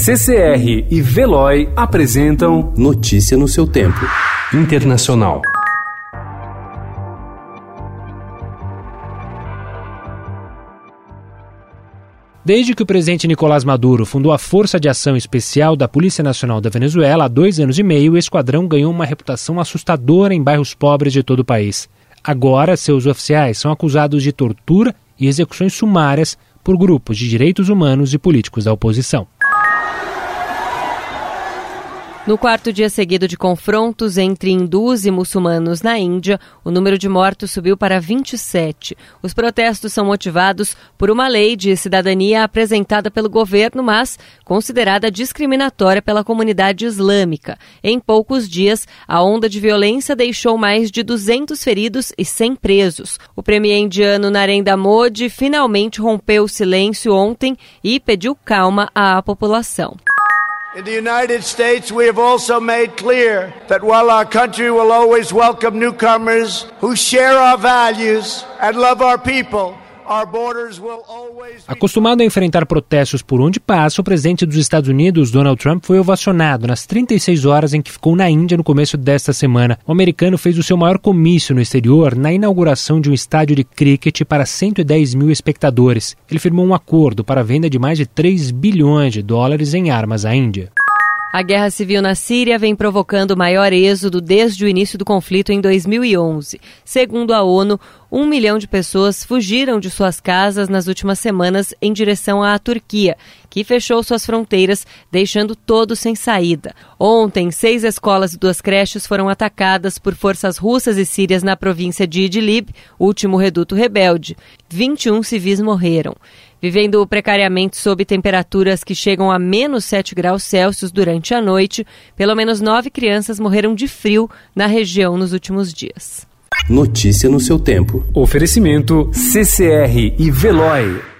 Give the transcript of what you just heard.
CCR e Veloy apresentam Notícia no seu tempo. Internacional. Desde que o presidente Nicolás Maduro fundou a Força de Ação Especial da Polícia Nacional da Venezuela há dois anos e meio, o esquadrão ganhou uma reputação assustadora em bairros pobres de todo o país. Agora, seus oficiais são acusados de tortura e execuções sumárias por grupos de direitos humanos e políticos da oposição. No quarto dia seguido de confrontos entre hindus e muçulmanos na Índia, o número de mortos subiu para 27. Os protestos são motivados por uma lei de cidadania apresentada pelo governo, mas considerada discriminatória pela comunidade islâmica. Em poucos dias, a onda de violência deixou mais de 200 feridos e 100 presos. O premier indiano Narendra Modi finalmente rompeu o silêncio ontem e pediu calma à população. In the United States, we have also made clear that while our country will always welcome newcomers who share our values and love our people, Acostumado a enfrentar protestos por onde passa, o presidente dos Estados Unidos, Donald Trump, foi ovacionado nas 36 horas em que ficou na Índia no começo desta semana. O americano fez o seu maior comício no exterior na inauguração de um estádio de cricket para 110 mil espectadores. Ele firmou um acordo para a venda de mais de 3 bilhões de dólares em armas à Índia. A guerra civil na Síria vem provocando o maior êxodo desde o início do conflito em 2011. Segundo a ONU, um milhão de pessoas fugiram de suas casas nas últimas semanas em direção à Turquia, que fechou suas fronteiras, deixando todos sem saída. Ontem, seis escolas e duas creches foram atacadas por forças russas e sírias na província de Idlib, último reduto rebelde. 21 civis morreram. Vivendo precariamente sob temperaturas que chegam a menos 7 graus Celsius durante a noite, pelo menos nove crianças morreram de frio na região nos últimos dias. Notícia no seu tempo. Oferecimento CCR e Veloy.